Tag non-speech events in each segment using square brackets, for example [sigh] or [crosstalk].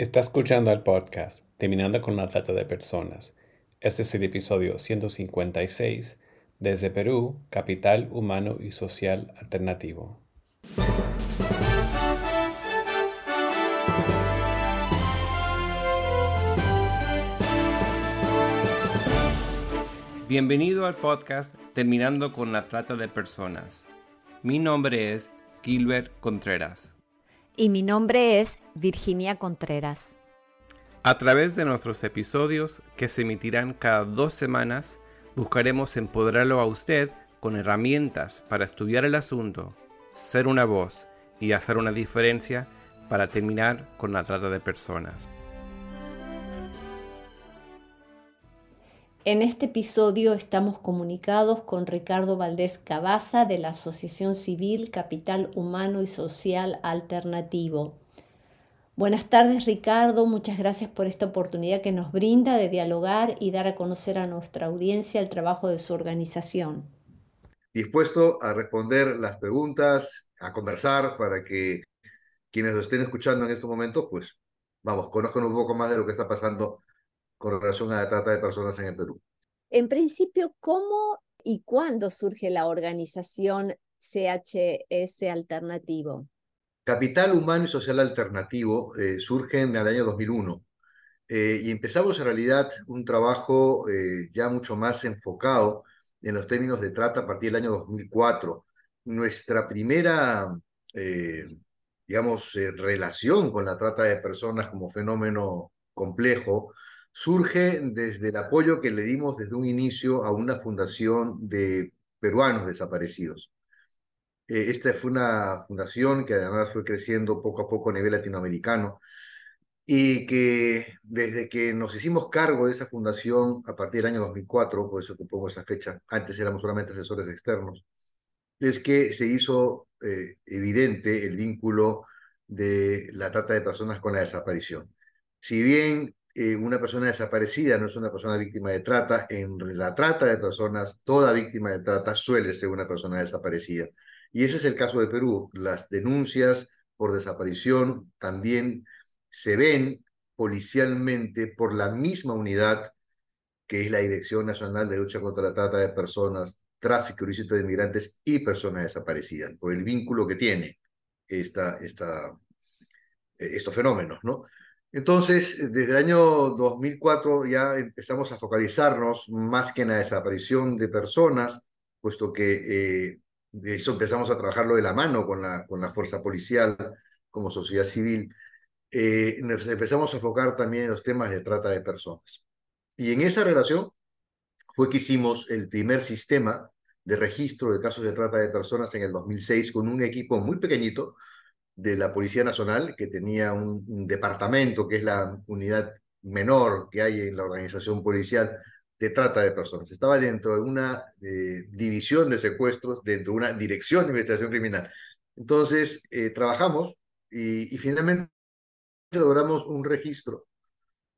Está escuchando el podcast Terminando con la Trata de Personas. Este es el episodio 156 desde Perú, Capital Humano y Social Alternativo. Bienvenido al podcast Terminando con la Trata de Personas. Mi nombre es Gilbert Contreras. Y mi nombre es Virginia Contreras. A través de nuestros episodios, que se emitirán cada dos semanas, buscaremos empoderarlo a usted con herramientas para estudiar el asunto, ser una voz y hacer una diferencia para terminar con la trata de personas. En este episodio estamos comunicados con Ricardo Valdés Cabaza de la Asociación Civil Capital Humano y Social Alternativo. Buenas tardes Ricardo, muchas gracias por esta oportunidad que nos brinda de dialogar y dar a conocer a nuestra audiencia el trabajo de su organización. Dispuesto a responder las preguntas, a conversar para que quienes lo estén escuchando en estos momentos, pues vamos, conozcan un poco más de lo que está pasando con relación a la trata de personas en el Perú. En principio, ¿cómo y cuándo surge la organización CHS Alternativo? Capital Humano y Social Alternativo eh, surge en el año 2001 eh, y empezamos en realidad un trabajo eh, ya mucho más enfocado en los términos de trata a partir del año 2004. Nuestra primera, digamos, relación con la trata de personas como fenómeno complejo surge desde el apoyo que le dimos desde un inicio a una fundación de peruanos desaparecidos. Eh, esta fue una fundación que además fue creciendo poco a poco a nivel latinoamericano y que desde que nos hicimos cargo de esa fundación a partir del año 2004, por eso te pongo esa fecha, antes éramos solamente asesores externos, es que se hizo eh, evidente el vínculo de la trata de personas con la desaparición. Si bien eh, una persona desaparecida no es una persona víctima de trata. En la trata de personas, toda víctima de trata suele ser una persona desaparecida. Y ese es el caso de Perú. Las denuncias por desaparición también se ven policialmente por la misma unidad que es la Dirección Nacional de Lucha contra la Trata de Personas, Tráfico ilícito de Inmigrantes y Personas Desaparecidas, por el vínculo que tiene esta, esta, eh, estos fenómenos, ¿no? Entonces, desde el año 2004 ya empezamos a focalizarnos más que en la desaparición de personas, puesto que eh, de eso empezamos a trabajarlo de la mano con la, con la fuerza policial, como sociedad civil. Eh, empezamos a enfocar también en los temas de trata de personas. Y en esa relación fue que hicimos el primer sistema de registro de casos de trata de personas en el 2006 con un equipo muy pequeñito, de la Policía Nacional, que tenía un, departamento, que es la unidad menor que hay en la organización policial de trata de personas. Estaba dentro de una eh, división de secuestros, dentro de una dirección de investigación criminal. Entonces, eh, trabajamos y, finalmente logramos un registro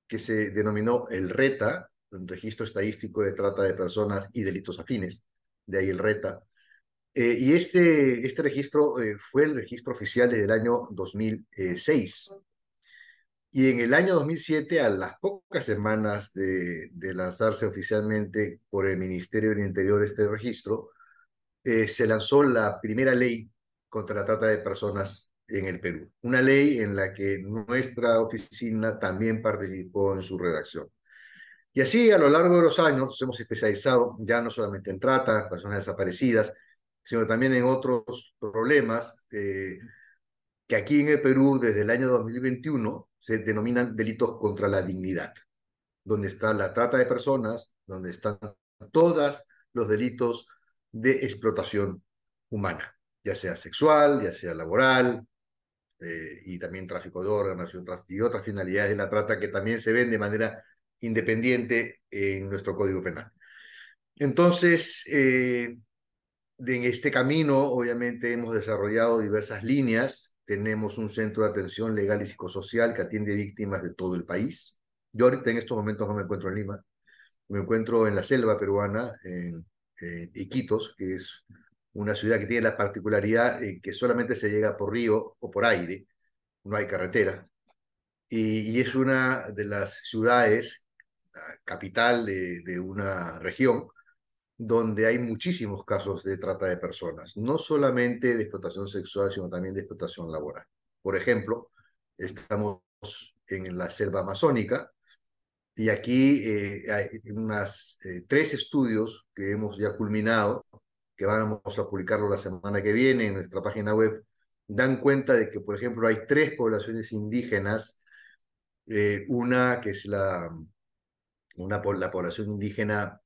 que se denominó el RETA, un registro estadístico de trata de personas y delitos afines, de ahí el RETA, eh, y este, este registro fue el registro oficial desde el año 2006. Y en el año 2007, a las pocas semanas de, de lanzarse oficialmente por el Ministerio del Interior este registro, eh, se lanzó la primera ley contra la trata de personas en el Perú. Una ley en la que nuestra oficina también participó en su redacción. Y así a lo largo de los años hemos especializado ya no solamente en trata, personas desaparecidas, sino también en otros problemas eh, que aquí en el Perú desde el año 2021 se denominan delitos contra la dignidad, donde está la trata de personas, donde están todos los delitos de explotación humana, ya sea sexual, ya sea laboral, eh, y también tráfico de órganos y otras, otras finalidades de la trata que también se ven de manera independiente en nuestro Código Penal. Entonces, eh, en este camino, obviamente, hemos desarrollado diversas líneas. Tenemos un centro de atención legal y psicosocial que atiende víctimas de todo el país. Yo ahorita en estos momentos no me encuentro en Lima, me encuentro en la selva peruana, en, Iquitos, que es una ciudad que tiene la particularidad en que solamente se llega por río o por aire, no hay carretera. y, es una de las ciudades, capital de una región, donde hay muchísimos casos de trata de personas, no solamente de explotación sexual, sino también de explotación laboral. Por ejemplo, estamos en la selva amazónica y aquí eh, hay unas eh, tres estudios que hemos ya culminado, que vamos a publicarlo la semana que viene en nuestra página web, dan cuenta de que, por ejemplo, hay tres poblaciones indígenas, eh, una que es la, una, la población indígena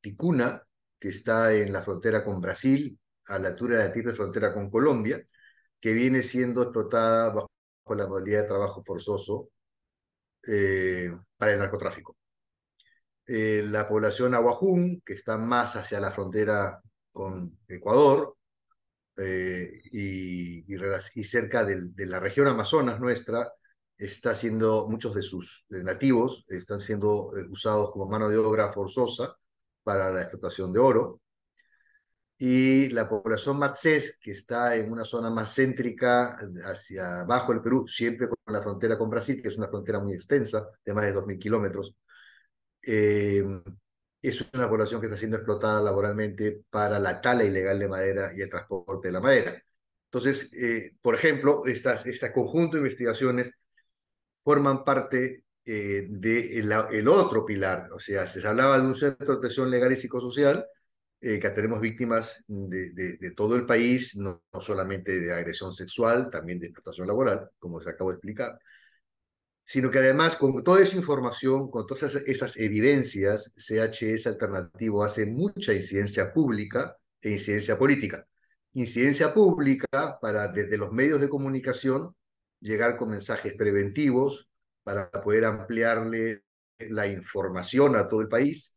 Ticuna, que está en la frontera con Brasil, a la altura de la triple frontera con Colombia, que viene siendo explotada bajo la modalidad de trabajo forzoso eh, para el narcotráfico. Eh, la población Aguajún, que está más hacia la frontera con Ecuador eh, y, cerca de la región Amazonas nuestra, está siendo, muchos de sus nativos están siendo usados como mano de obra forzosa para la explotación de oro. Y la población Matzés, que está en una zona más céntrica hacia abajo del Perú, siempre con la frontera con Brasil, que es una frontera muy extensa, de más de 2.000 kilómetros, eh, es una población que está siendo explotada laboralmente para la tala ilegal de madera y el transporte de la madera. Entonces, eh, por ejemplo, estas, este conjunto de investigaciones forman parte eh, del el otro pilar. O sea, se hablaba de un centro de protección legal y psicosocial, eh, que tenemos víctimas de, de, todo el país, no, solamente de agresión sexual, también de explotación laboral, como se acabo de explicar, sino que además con toda esa información, con todas esas, esas evidencias, CHS Alternativo hace mucha incidencia pública e incidencia política. Incidencia pública para desde los medios de comunicación llegar con mensajes preventivos, para poder ampliarle la información a todo el país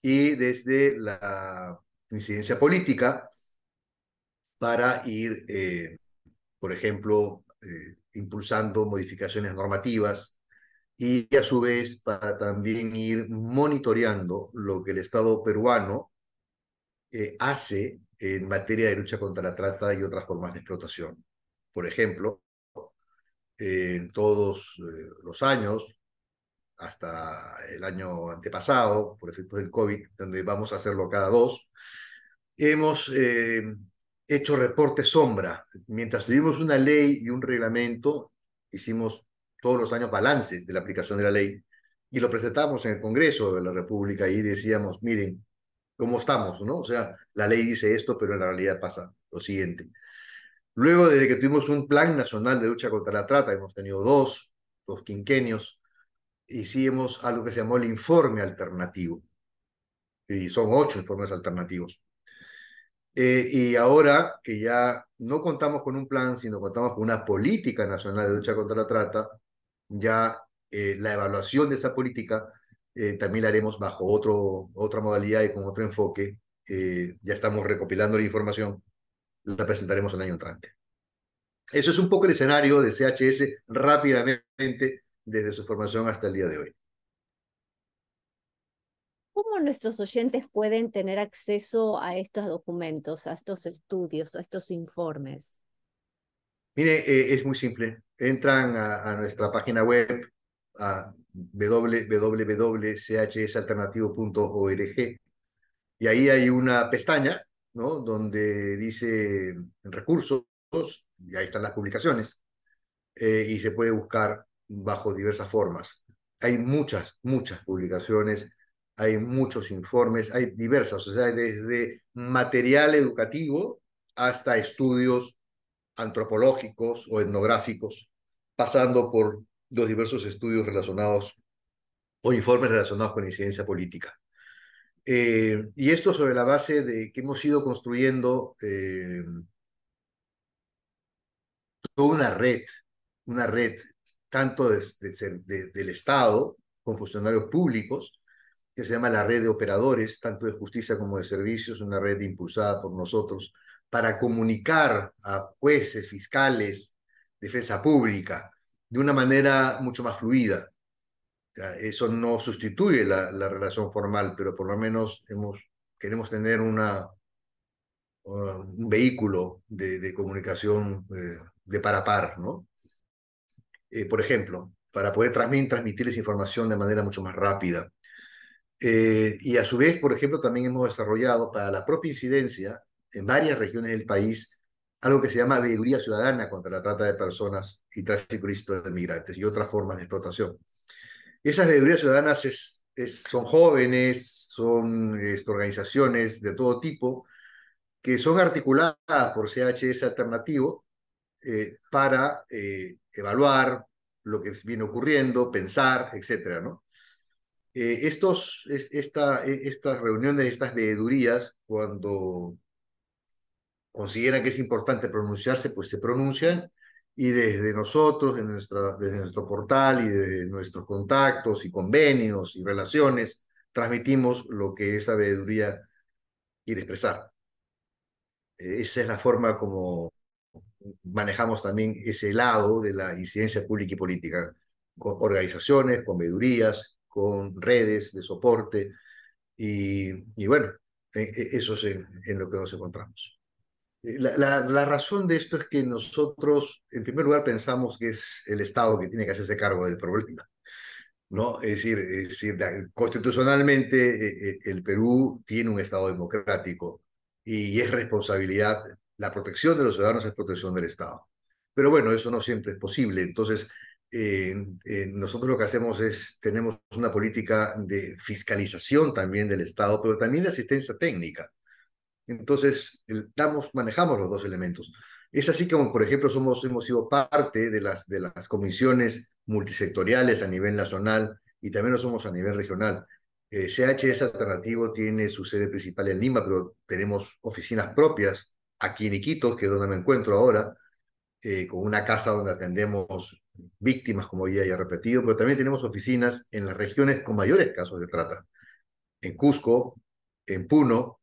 y desde la incidencia política para ir, eh, por ejemplo, eh, impulsando modificaciones normativas y a su vez para también ir monitoreando lo que el Estado peruano eh, hace en materia de lucha contra la trata y otras formas de explotación. Por ejemplo, en todos eh, los años, hasta el año antepasado, por efectos del COVID, donde vamos a hacerlo cada dos, hemos eh, hecho reporte sombra. Mientras tuvimos una ley y un reglamento, hicimos todos los años balances de la aplicación de la ley y lo presentamos en el Congreso de la República y decíamos, miren, ¿cómo estamos? ¿no? O sea, la ley dice esto, pero en la realidad pasa lo siguiente. Luego, desde que tuvimos un plan nacional de lucha contra la trata, hemos tenido dos, dos quinquenios, hicimos algo que se llamó el informe alternativo. Y son ocho informes alternativos. Eh, y ahora que ya no contamos con un plan, sino contamos con una política nacional de lucha contra la trata, ya eh, la evaluación de esa política eh, también la haremos bajo otro, otra modalidad y con otro enfoque. ya estamos recopilando la información la presentaremos el año entrante. Eso es un poco el escenario de CHS rápidamente desde su formación hasta el día de hoy. ¿Cómo nuestros oyentes pueden tener acceso a estos documentos, a estos estudios, a estos informes? Mire, eh, es muy simple. Entran a, nuestra página web, a www.chsalternativo.org, y ahí hay una pestaña ¿no? donde dice recursos, y ahí están las publicaciones, eh, y se puede buscar bajo diversas formas. Hay muchas, muchas publicaciones, hay muchos informes, hay diversas, o sea, desde material educativo hasta estudios antropológicos o etnográficos, pasando por los diversos estudios relacionados o informes relacionados con incidencia política. Eh, y esto sobre la base de que hemos ido construyendo eh, toda una red, una red tanto del Estado con funcionarios públicos, que se llama la red de operadores, tanto de justicia como de servicios, una red impulsada por nosotros, para comunicar a jueces, fiscales, defensa pública, de una manera mucho más fluida. Eso no sustituye la, la, relación formal, pero por lo menos hemos, queremos tener una, uh, un vehículo de, de comunicación eh, de par a par, ¿no? eh, por ejemplo, para poder también transmitirles información de manera mucho más rápida. Eh, y a su vez, por ejemplo, también hemos desarrollado para la propia incidencia en varias regiones del país algo que se llama veeduría ciudadana contra la trata de personas y tráfico ilícito de migrantes y otras formas de explotación. Esas veedurías ciudadanas es, son jóvenes, son este, organizaciones de todo tipo que son articuladas por CHS Alternativo eh, para eh, evaluar lo que viene ocurriendo, pensar, etcétera, ¿no? Eh, estos, esta, e, estas reuniones, estas veedurías, cuando consideran que es importante pronunciarse, pues se pronuncian y desde nosotros, desde, desde nuestro portal y de nuestros contactos y convenios y relaciones, transmitimos lo que esa veeduría quiere expresar. Esa es la forma como manejamos también ese lado de la incidencia pública y política, con organizaciones, con veedurías, con redes de soporte, y, y bueno, e, e, eso es en, lo que nos encontramos. La, la, la, razón de esto es que nosotros, en primer lugar, pensamos que es el Estado que tiene que hacerse cargo del problema. ¿no? Es decir, es decir constitucionalmente eh, eh, el Perú tiene un Estado democrático y es responsabilidad, la protección de los ciudadanos es protección del Estado. Pero bueno, eso no siempre es posible. Entonces, eh, eh, nosotros lo que hacemos es, tenemos una política de fiscalización también del Estado, pero también de asistencia técnica. Entonces, damos, manejamos los dos elementos. Es así como, por ejemplo, somos, hemos sido parte de las, de las comisiones multisectoriales a nivel nacional y también lo somos a nivel regional. Eh, CHS Alternativo tiene su sede principal en Lima, pero tenemos oficinas propias aquí en Iquitos, que es donde me encuentro ahora, eh, con una casa donde atendemos víctimas, como ya he repetido, pero también tenemos oficinas en las regiones con mayores casos de trata, en Cusco, en Puno,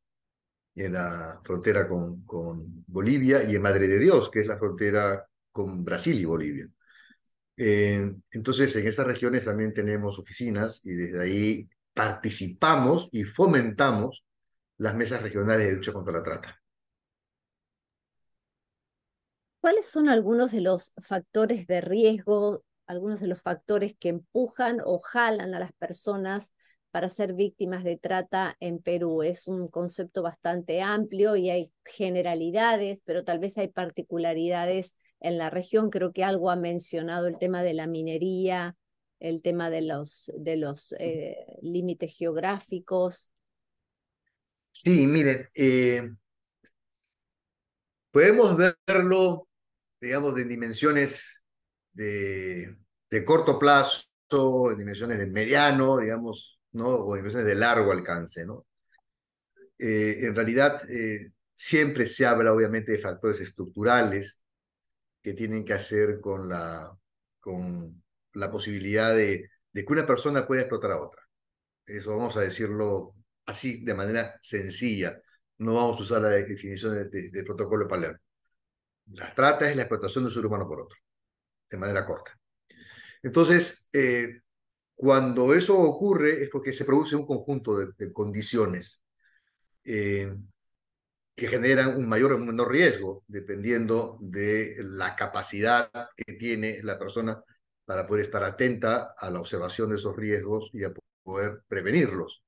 en la frontera con, con Bolivia, y en Madre de Dios, que es la frontera con Brasil y Bolivia. Eh, entonces, en esas regiones también tenemos oficinas y desde ahí participamos y fomentamos las mesas regionales de lucha contra la trata. ¿Cuáles son algunos de los factores de riesgo, algunos de los factores que empujan o jalan a las personas para ser víctimas de trata en Perú? Es un concepto bastante amplio y hay generalidades, pero tal vez hay particularidades en la región. Creo que algo ha mencionado el tema de la minería, el tema de los, de los eh, límites geográficos. Sí, mire, eh, podemos verlo, digamos, en dimensiones de, de, corto plazo, en dimensiones de mediano, digamos, ¿no? o en dimensiones de largo alcance, ¿no? Eh, en realidad, siempre se habla, obviamente, de factores estructurales que tienen que hacer con la, con la posibilidad de, que una persona pueda explotar a otra. Eso vamos a decirlo así, de manera sencilla. No vamos a usar la definición de, protocolo de Palermo. La trata es la explotación de un ser humano por otro, de manera corta. Entonces, eh, cuando eso ocurre es porque se produce un conjunto de, condiciones eh, que generan un mayor o menor riesgo, dependiendo de la capacidad que tiene la persona para poder estar atenta a la observación de esos riesgos y a poder prevenirlos.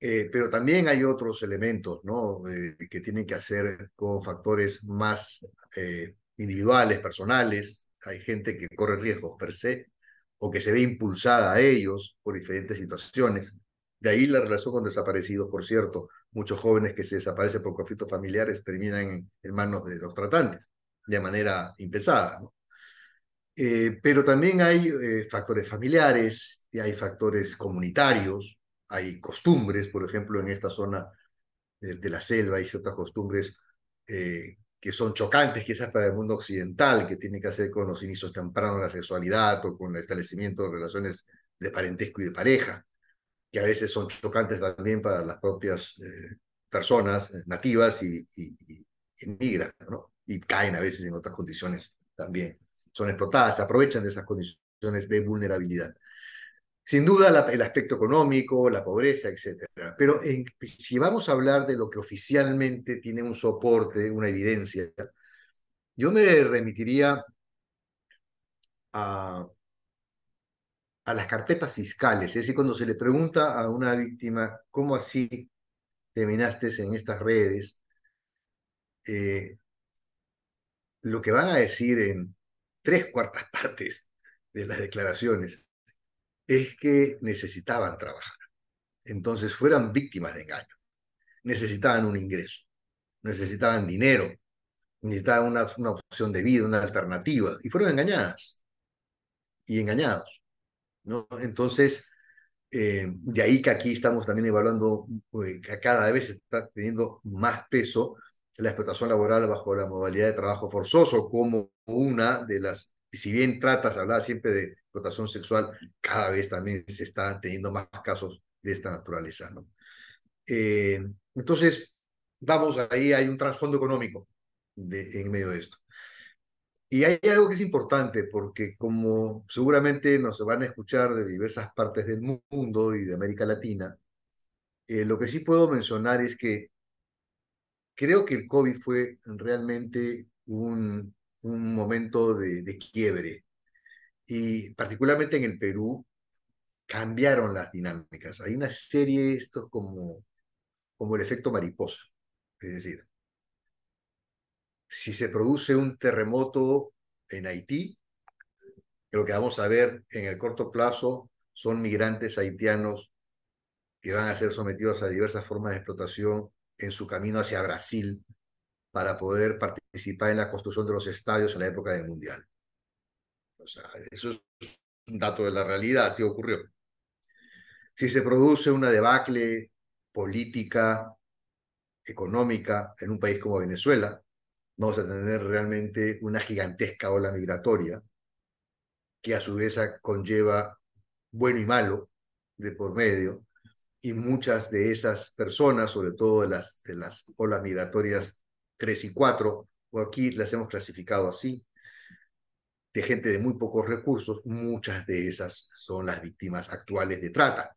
Eh, pero también hay otros elementos ¿no? Eh, que tienen que hacer con factores más eh, individuales, personales. Hay gente que corre riesgos per se o que se ve impulsada a ellos por diferentes situaciones. De ahí la relación con desaparecidos, por cierto. Muchos jóvenes que se desaparecen por conflictos familiares terminan en, manos de los tratantes de manera impensada. Eh, pero también hay eh, factores familiares, y hay factores comunitarios, hay costumbres, por ejemplo, en esta zona de, la selva hay ciertas costumbres eh, que son chocantes quizás para el mundo occidental, que tienen que hacer con los inicios tempranos de la sexualidad o con el establecimiento de relaciones de parentesco y de pareja, que a veces son chocantes también para las propias personas nativas y, y, y, caen a veces en otras condiciones también son explotadas, aprovechan de esas condiciones de vulnerabilidad. Sin duda el aspecto económico, la pobreza, etc. Pero si vamos a hablar de lo que oficialmente tiene un soporte, una evidencia, yo me remitiría a, a las carpetas fiscales. Es decir, cuando se le pregunta a una víctima, ¿cómo así terminaste en estas redes? Eh, lo que van a decir en tres cuartas [laughs] partes de las declaraciones es que necesitaban trabajar. Entonces fueran víctimas de engaño. Necesitaban un ingreso, necesitaban dinero, necesitaban una, una opción de vida, una alternativa, y fueron engañadas y engañados. ¿no? Entonces, eh, de ahí que aquí estamos también evaluando eh, que cada vez está teniendo más peso la explotación laboral bajo la modalidad de trabajo forzoso como una de las, si bien tratas, hablaba siempre de explotación sexual, cada vez también se están teniendo más casos de esta naturaleza. ¿no? Eh, entonces, vamos, ahí hay un trasfondo económico en medio de esto. Y hay algo que es importante, porque como seguramente nos van a escuchar de diversas partes del mundo y de América Latina, eh, lo que sí puedo mencionar es que creo que el COVID fue realmente un, un momento de quiebre. Y particularmente en el Perú, cambiaron las dinámicas. Hay una serie, esto como, como el efecto mariposa. Es decir, si se produce un terremoto en Haití, lo que vamos a ver en el corto plazo son migrantes haitianos que van a ser sometidos a diversas formas de explotación en su camino hacia Brasil para poder participar en la construcción de los estadios en la época del Mundial. O sea, eso es un dato de la realidad, así ocurrió. Si se produce una debacle política, económica en un país como Venezuela, vamos a tener realmente una gigantesca ola migratoria que a su vez conlleva bueno y malo de por medio, y muchas de esas personas, sobre todo de las, de las olas migratorias 3 y 4, o aquí las hemos clasificado así, de gente de muy pocos recursos, muchas de esas son las víctimas actuales de trata.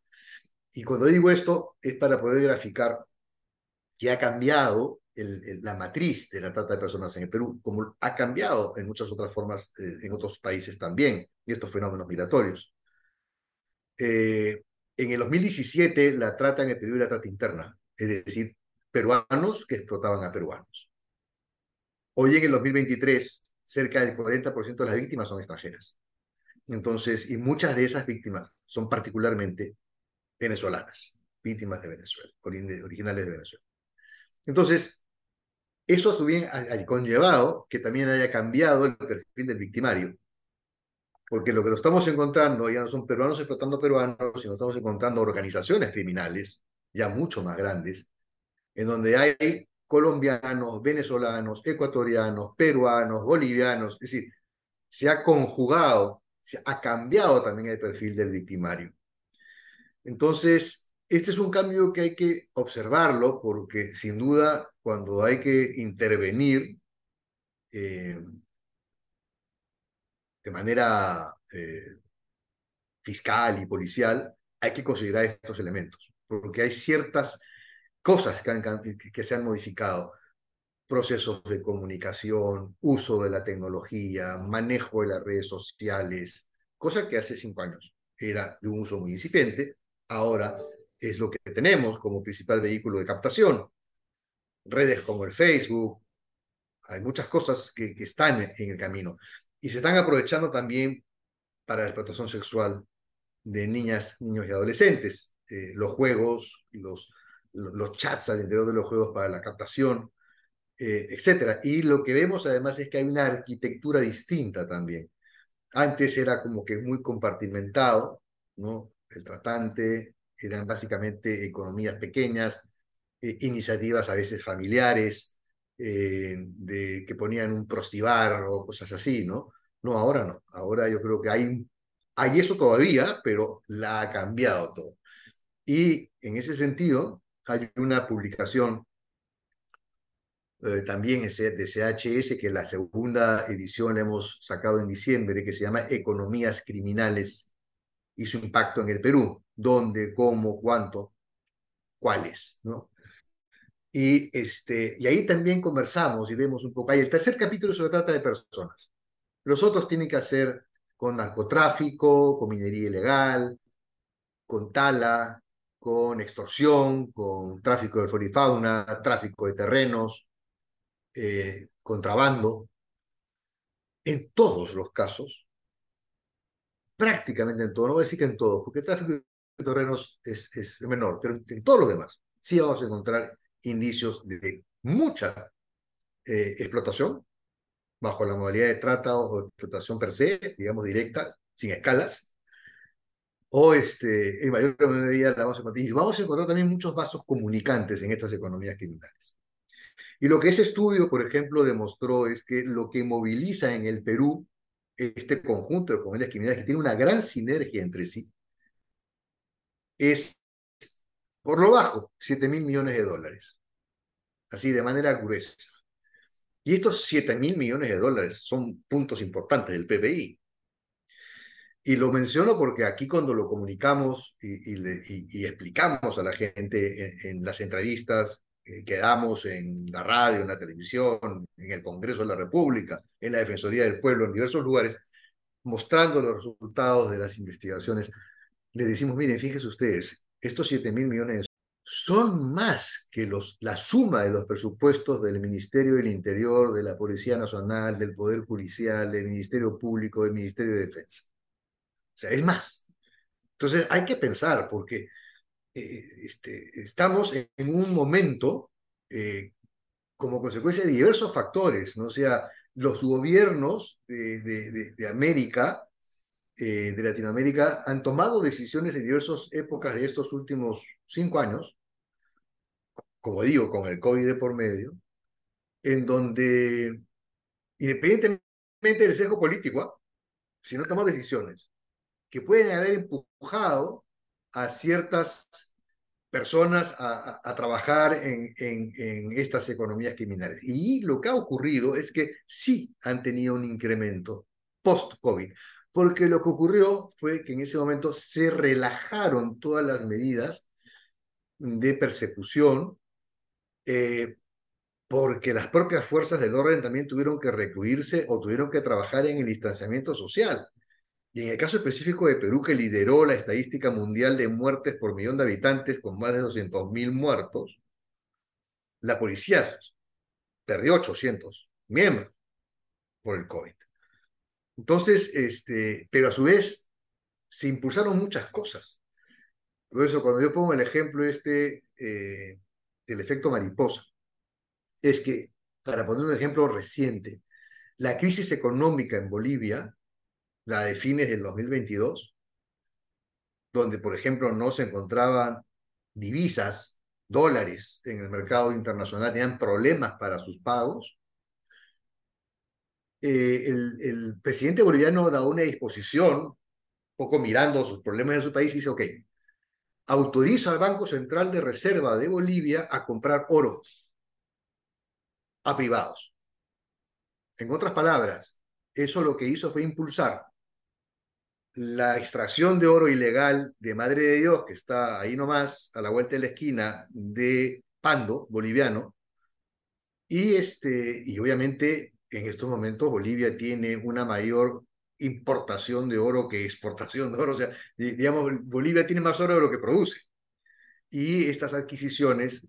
Y cuando digo esto es para poder graficar que ha cambiado la matriz de la trata de personas en el Perú, como ha cambiado en muchas otras formas eh, en otros países también, y estos fenómenos migratorios. Eh, en el 2017 la trata en el Perú era trata interna, es decir, peruanos que explotaban a peruanos. Hoy en el 2023, cerca del 40% de las víctimas son extranjeras. Entonces, y muchas de esas víctimas son particularmente venezolanas, víctimas de Venezuela, originales de Venezuela. Entonces, eso también ha conllevado que también haya cambiado el perfil del victimario. Porque lo que nos estamos encontrando ya no son peruanos explotando peruanos, sino estamos encontrando organizaciones criminales ya mucho más grandes, en donde hay colombianos, venezolanos, ecuatorianos, peruanos, bolivianos, es decir, se ha conjugado, se ha cambiado también el perfil del victimario. Entonces, este es un cambio que hay que observarlo porque sin duda cuando hay que intervenir eh, de manera eh, fiscal y policial, hay que considerar estos elementos, porque hay ciertas cosas que, que se han modificado, procesos de comunicación, uso de la tecnología, manejo de las redes sociales, cosa que hace cinco años era de un uso muy incipiente, ahora es lo que tenemos como principal vehículo de captación. Redes como el Facebook, hay muchas cosas que, están en el camino y se están aprovechando también para la explotación sexual de niñas, niños y adolescentes. Eh, los juegos, los, los chats al interior de los juegos para la captación, eh, etc. Y lo que vemos además es que hay una arquitectura distinta también. Antes era como que muy compartimentado, ¿no? El tratante, eran básicamente economías pequeñas, eh, iniciativas a veces familiares, eh, de, que ponían un prostibar o cosas así, ¿no? No, ahora no. Ahora yo creo que hay, hay eso todavía, pero la ha cambiado todo. Y en ese sentido, hay una publicación eh, también de CHS, que la segunda edición la hemos sacado en diciembre, que se llama Economías Criminales y su impacto en el Perú dónde, cómo, cuánto, cuáles, ¿no? Y, este, y ahí también conversamos y vemos un poco. Ahí el tercer capítulo se trata de personas. Los otros tienen que hacer con narcotráfico, con minería ilegal, con tala, con extorsión, con tráfico de flora y fauna, tráfico de terrenos, eh, contrabando. En todos los casos, prácticamente en todos, no voy a decir que en todos, porque tráfico de terrenos es, menor, pero en, todos los demás sí vamos a encontrar indicios de mucha eh, explotación, bajo la modalidad de trata o explotación per se, digamos directa, sin escalas, o este, en mayor medida la vamos a encontrar. Y vamos a encontrar también muchos vasos comunicantes en estas economías criminales. Y lo que ese estudio, por ejemplo, demostró es que lo que moviliza en el Perú este conjunto de economías criminales que tiene una gran sinergia entre sí, es por lo bajo 7 mil millones de dólares, así de manera gruesa. Y estos 7 mil millones de dólares son puntos importantes del PBI. Y lo menciono porque aquí cuando lo comunicamos y, explicamos a la gente en, las entrevistas que damos en la radio, en la televisión, en el Congreso de la República, en la Defensoría del Pueblo, en diversos lugares, mostrando los resultados de las investigaciones, le decimos, miren, fíjense ustedes, estos 7 mil millones son más que los, la suma de los presupuestos del Ministerio del Interior, de la Policía Nacional, del Poder Judicial, del Ministerio Público, del Ministerio de Defensa. O sea, es más. Entonces hay que pensar, porque eh, este, estamos en, un momento eh, como consecuencia de diversos factores, ¿no? O sea, los gobiernos de, de, de América eh, de Latinoamérica han tomado decisiones en diversas épocas de estos últimos cinco años, como digo, con el COVID por medio, en donde, independientemente del sesgo político, ¿ah? si no tomamos decisiones que pueden haber empujado a ciertas personas a, trabajar en, estas economías criminales. Y lo que ha ocurrido es que sí han tenido un incremento post-COVID porque lo que ocurrió fue que en ese momento se relajaron todas las medidas de persecución, eh, porque las propias fuerzas del orden también tuvieron que recluirse o tuvieron que trabajar en el distanciamiento social. Y en el caso específico de Perú, que lideró la estadística mundial de muertes por millón de habitantes con más de 200.000 muertos, la policía perdió 800 miembros por el COVID. Entonces, este, pero a su vez se impulsaron muchas cosas. Por eso, cuando yo pongo el ejemplo este eh, del efecto mariposa, es que, para poner un ejemplo reciente, la crisis económica en Bolivia, la de fines del 2022, donde, por ejemplo, no se encontraban divisas, dólares en el mercado internacional, tenían problemas para sus pagos, eh, el, presidente boliviano da una disposición, poco mirando sus problemas de su país, y dice, ok, autoriza al Banco Central de Reserva de Bolivia a comprar oro a privados. En otras palabras, eso lo que hizo fue impulsar la extracción de oro ilegal de Madre de Dios, que está ahí nomás, a la vuelta de la esquina de Pando, boliviano, y, este, y obviamente en estos momentos Bolivia tiene una mayor importación de oro que exportación de oro. O sea, digamos, Bolivia tiene más oro de lo que produce. Y estas adquisiciones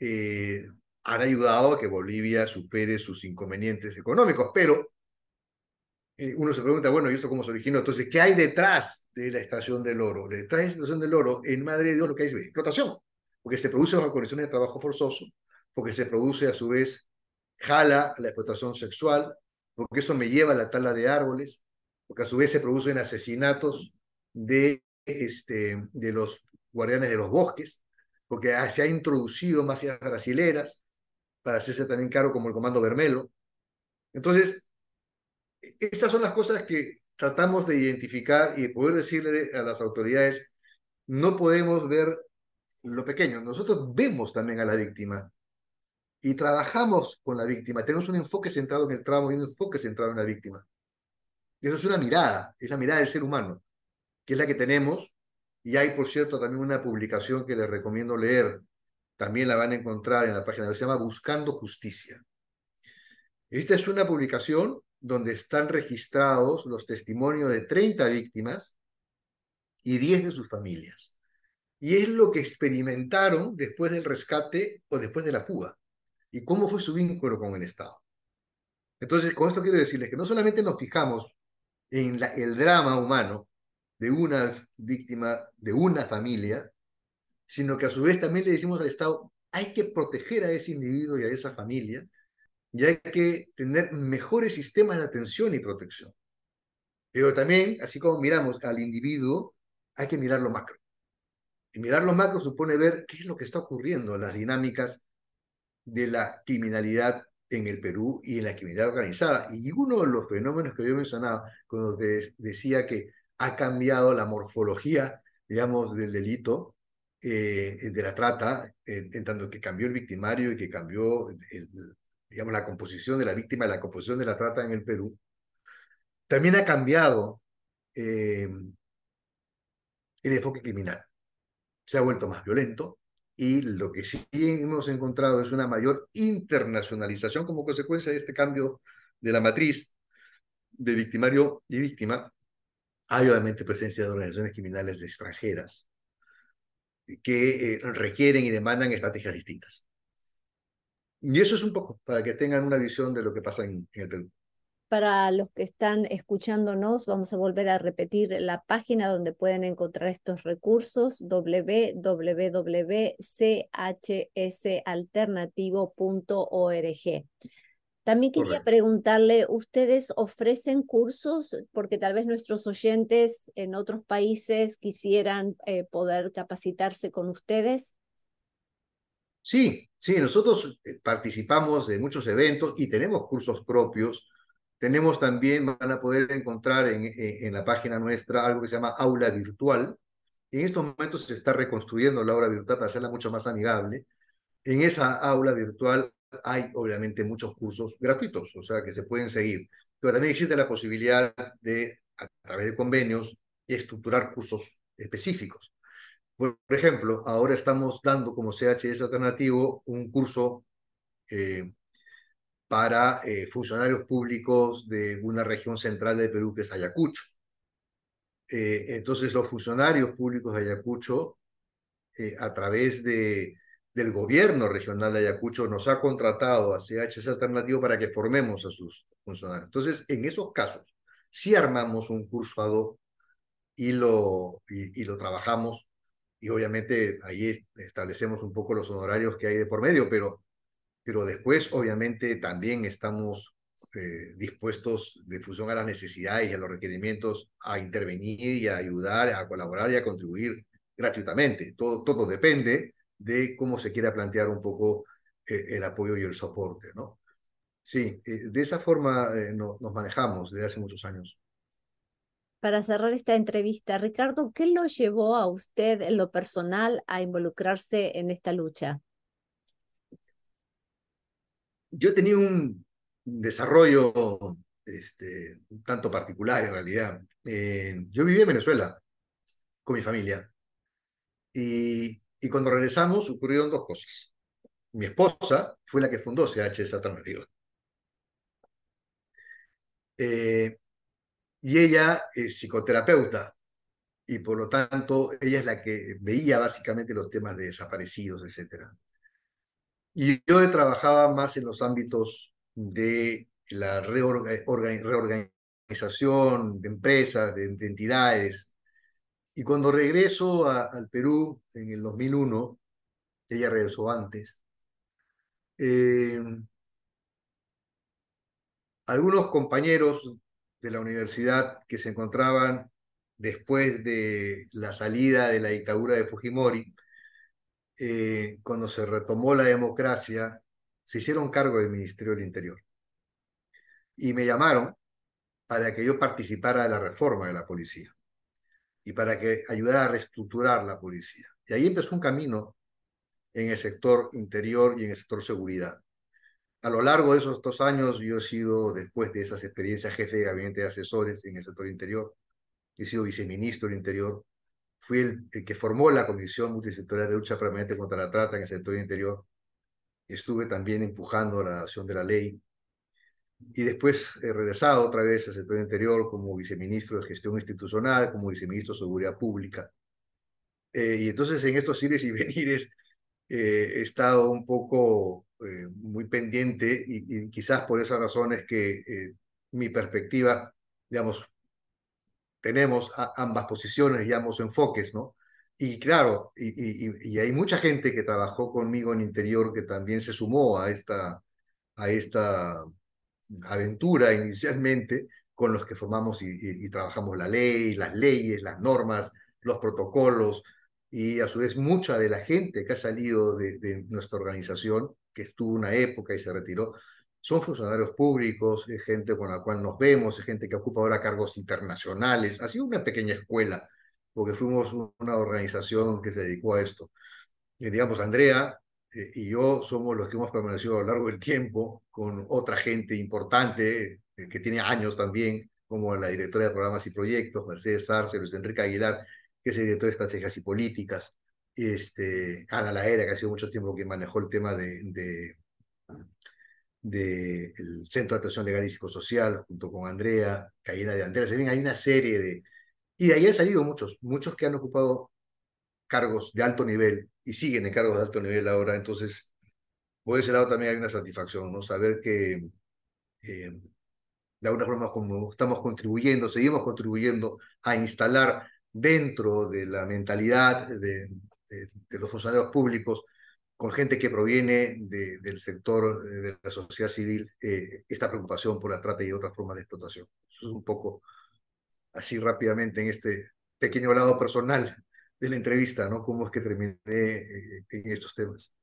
eh, han ayudado a que Bolivia supere sus inconvenientes económicos. Pero eh, uno se pregunta, bueno, ¿y esto cómo se originó? Entonces, ¿qué hay detrás de la extracción del oro? Detrás de la extracción del oro, en Madre de Dios lo que hay es explotación, porque se produce bajo condiciones de trabajo forzoso, porque se produce a su vez jala la explotación sexual, porque eso me lleva a la tala de árboles, porque a su vez se producen asesinatos de, este, de los guardianes de los bosques, porque se ha introducido mafias brasileras para hacerse también caro como el Comando Bermelo. Entonces, estas son las cosas que tratamos de identificar y de poder decirle a las autoridades, no podemos ver lo pequeño, nosotros vemos también a la víctima, y trabajamos con la víctima. Tenemos un enfoque centrado en el trauma y un enfoque centrado en la víctima. Eso es una mirada, es la mirada del ser humano, que es la que tenemos. Y hay, por cierto, también una publicación que les recomiendo leer. También la van a encontrar en la página se llama Buscando Justicia. Esta es una publicación donde están registrados los testimonios de 30 víctimas y 10 de sus familias. Y es lo que experimentaron después del rescate o después de la fuga. Y cómo fue su vínculo con el Estado. Entonces, con esto quiero decirles que no solamente nos fijamos en el drama humano de una víctima, de una familia, sino que a su vez también le decimos al Estado, hay que proteger a ese individuo y a esa familia, y hay que tener mejores sistemas de atención y protección. Pero también, así como miramos al individuo, hay que mirar lo macro. Y mirar lo macro supone ver qué es lo que está ocurriendo, las dinámicas de la criminalidad en el Perú y en la criminalidad organizada. Y uno de los fenómenos que yo mencionaba, cuando decía que ha cambiado la morfología, digamos, del delito, eh, de la trata, en tanto que cambió el victimario y que cambió, digamos, la composición de la víctima la composición de la trata en el Perú, también ha cambiado eh, el enfoque criminal. Se ha vuelto más violento y lo que sí hemos encontrado es una mayor internacionalización como consecuencia de este cambio de la matriz de victimario y víctima. Hay obviamente presencia de organizaciones criminales extranjeras que eh, requieren y demandan estrategias distintas. Y eso es un poco para que tengan una visión de lo que pasa en el Perú. Para los que están escuchándonos, vamos a volver a repetir la página donde pueden encontrar estos recursos, www.chsalternativo.org. También quería preguntarle, ¿ustedes ofrecen cursos? Porque tal vez nuestros oyentes en otros países quisieran eh, poder capacitarse con ustedes. Sí, sí, nosotros eh, participamos de muchos eventos y tenemos cursos propios tenemos también, van a poder encontrar en, eh, en, la página nuestra algo que se llama aula virtual. En estos momentos se está reconstruyendo la aula virtual para hacerla mucho más amigable. En esa aula virtual hay obviamente muchos cursos gratuitos, o sea que se pueden seguir. Pero también existe la posibilidad de, a través de convenios, estructurar cursos específicos. Por ejemplo, ahora estamos dando como CHS alternativo un curso eh, para eh, funcionarios públicos de una región central de Perú que es Ayacucho. Eh, entonces, los funcionarios públicos de Ayacucho, a través de, del gobierno regional de Ayacucho, nos ha contratado a CHS Alternativo para que formemos a sus funcionarios. Entonces, en esos casos, sí armamos un curso ad y lo, y lo trabajamos, y obviamente ahí establecemos un poco los honorarios que hay de por medio, pero pero después obviamente también estamos eh, dispuestos de función a las necesidades y a los requerimientos a intervenir y a ayudar, a colaborar y a contribuir gratuitamente. Todo, todo depende de cómo se quiera plantear un poco eh, el apoyo y el soporte, ¿no? Sí, eh, de esa forma nos manejamos desde hace muchos años. Para cerrar esta entrevista, Ricardo, ¿qué lo llevó a usted en lo personal a involucrarse en esta lucha? yo tenía un desarrollo este, un tanto particular en realidad. Eh, yo vivía en Venezuela con mi familia y, y, cuando regresamos ocurrieron dos cosas. Mi esposa fue la que fundó CHS Alternativa. Eh, y ella es psicoterapeuta y por lo tanto ella es la que veía básicamente los temas de desaparecidos, etcétera. Y yo trabajaba más en los ámbitos de la reorganización de empresas, de, entidades. Y cuando regreso al Perú en el 2001, ella regresó antes, eh, algunos compañeros de la universidad que se encontraban después de la salida de la dictadura de Fujimori, eh, cuando se retomó la democracia, se hicieron cargo del Ministerio del Interior. Y me llamaron para que yo participara de la reforma de la policía y para que ayudara a reestructurar la policía. Y ahí empezó un camino en el sector interior y en el sector seguridad. A lo largo de esos dos años, yo he sido, después de esas experiencias, jefe de gabinete de asesores en el sector interior, he sido viceministro del Interior, fui el, que formó la Comisión Multisectorial de Lucha Permanente contra la Trata en el sector interior. Estuve también empujando la adopción de la ley. y después he regresado otra vez al sector interior como viceministro de gestión institucional, como viceministro de seguridad pública. Eh, y entonces en estos ires y [laughs] venires eh, he estado un poco eh, muy pendiente y, quizás por esas razones que mi perspectiva, digamos, tenemos ambas posiciones y ambos enfoques, ¿no? Y claro, y, hay mucha gente que trabajó conmigo en interior que también se sumó a esta, a esta aventura inicialmente con los que formamos y, trabajamos la ley, las leyes, las normas, los protocolos, y a su vez mucha de la gente que ha salido de, nuestra organización, que estuvo una época y se retiró, son funcionarios públicos, gente con la cual nos vemos, gente que ocupa ahora cargos internacionales. Ha sido una pequeña escuela, porque fuimos una organización que se dedicó a esto. Y digamos, Andrea eh, y yo somos los que hemos permanecido a lo largo del tiempo con otra gente importante eh, que tiene años también, como la directora de programas y proyectos, Mercedes Arce, Luis Enrique Aguilar, que es el director de estrategias y políticas, este, Ana Laera, que ha sido mucho tiempo que manejó el tema de, de, el Centro de Atención Legal y Psicosocial, junto con Andrea, Caína de Andrea, se hay una serie de... Y de ahí han salido muchos, muchos que han ocupado cargos de alto nivel y siguen en cargos de alto nivel ahora. Entonces, por ese lado también hay una satisfacción, ¿no? Saber que eh, de alguna forma como estamos contribuyendo, seguimos contribuyendo a instalar dentro de la mentalidad de, de, los funcionarios públicos, con gente que proviene del sector eh, de la sociedad civil, eh, esta preocupación por la trata y otras formas de explotación. Eso es un poco así rápidamente en este pequeño lado personal de la entrevista, ¿no? Cómo es que terminé eh, en estos temas.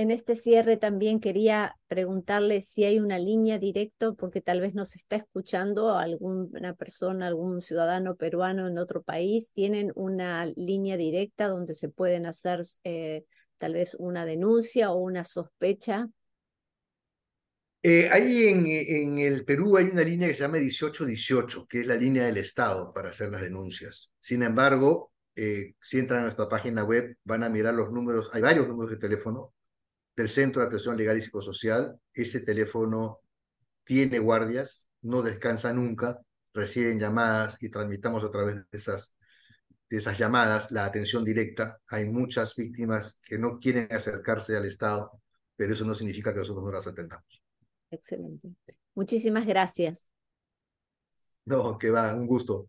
En este cierre también quería preguntarle si hay una línea directa, porque tal vez nos está escuchando alguna persona, algún ciudadano peruano en otro país, tienen una línea directa donde se pueden hacer eh, tal vez una denuncia o una sospecha. Eh, ahí en, el Perú hay una línea que se llama 1818, que es la línea del Estado para hacer las denuncias. Sin embargo, eh, si entran a nuestra página web, van a mirar los números, hay varios números de teléfono del Centro de Atención Legal y Psicosocial. Ese teléfono tiene guardias, no descansa nunca, reciben llamadas y transmitamos a través de esas, de esas llamadas la atención directa. Hay muchas víctimas que no quieren acercarse al Estado, pero eso no significa que nosotros no las atendamos. Excelente. Muchísimas gracias. No, que va, un gusto.